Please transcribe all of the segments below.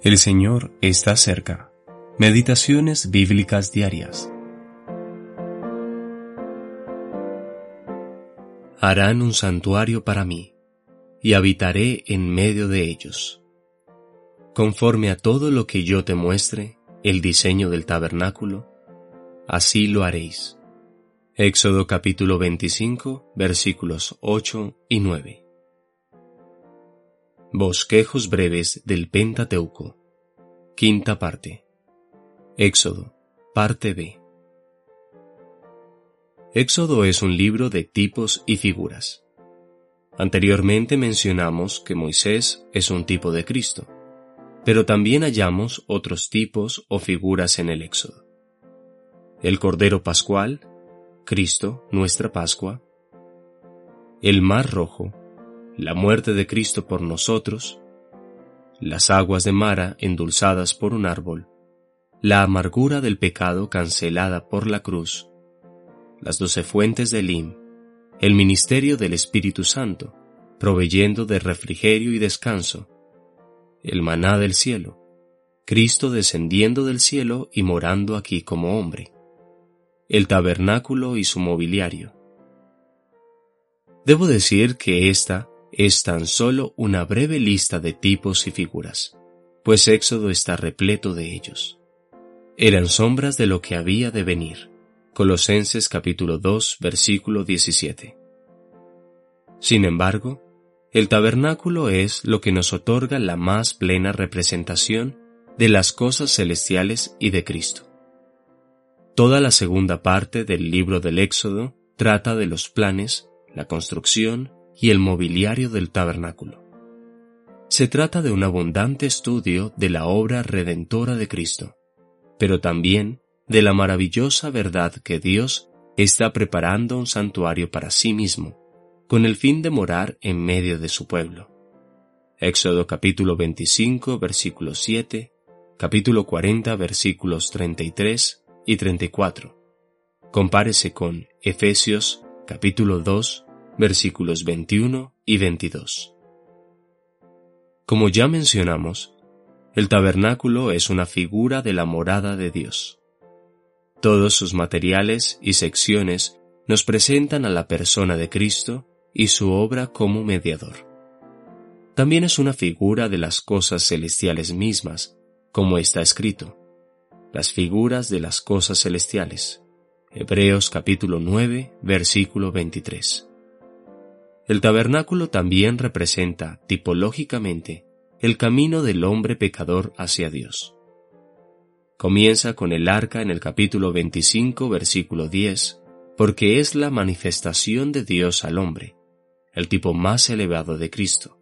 El Señor está cerca. Meditaciones bíblicas diarias. Harán un santuario para mí, y habitaré en medio de ellos. Conforme a todo lo que yo te muestre, el diseño del tabernáculo, así lo haréis. Éxodo capítulo 25 versículos 8 y 9. Bosquejos breves del Pentateuco. Quinta parte. Éxodo, parte B. Éxodo es un libro de tipos y figuras. Anteriormente mencionamos que Moisés es un tipo de Cristo, pero también hallamos otros tipos o figuras en el Éxodo. El Cordero Pascual, Cristo, nuestra Pascua, el Mar Rojo, la muerte de Cristo por nosotros, las aguas de Mara endulzadas por un árbol, la amargura del pecado cancelada por la cruz, las doce fuentes de Elim, el ministerio del Espíritu Santo, proveyendo de refrigerio y descanso, el maná del cielo, Cristo descendiendo del cielo y morando aquí como hombre, el tabernáculo y su mobiliario. Debo decir que esta es tan solo una breve lista de tipos y figuras, pues Éxodo está repleto de ellos. Eran sombras de lo que había de venir. Colosenses capítulo 2 versículo 17. Sin embargo, el tabernáculo es lo que nos otorga la más plena representación de las cosas celestiales y de Cristo. Toda la segunda parte del libro del Éxodo trata de los planes, la construcción y el mobiliario del tabernáculo. Se trata de un abundante estudio de la obra redentora de Cristo, pero también de la maravillosa verdad que Dios está preparando un santuario para sí mismo, con el fin de morar en medio de su pueblo. Éxodo capítulo 25 versículo 7, capítulo 40 versículos 33 y 34. Compárese con Efesios capítulo 2 versículos 21 y 22. Como ya mencionamos, el tabernáculo es una figura de la morada de Dios. Todos sus materiales y secciones nos presentan a la persona de Cristo y su obra como mediador. También es una figura de las cosas celestiales mismas, como está escrito, las figuras de las cosas celestiales. Hebreos capítulo 9, versículo 23. El tabernáculo también representa, tipológicamente, el camino del hombre pecador hacia Dios. Comienza con el arca en el capítulo 25, versículo 10, porque es la manifestación de Dios al hombre, el tipo más elevado de Cristo,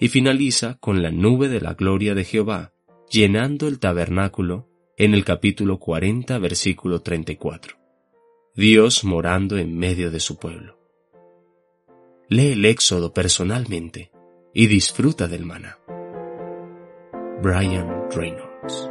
y finaliza con la nube de la gloria de Jehová, llenando el tabernáculo en el capítulo 40, versículo 34. Dios morando en medio de su pueblo lee el Éxodo personalmente y disfruta del maná. Brian Reynolds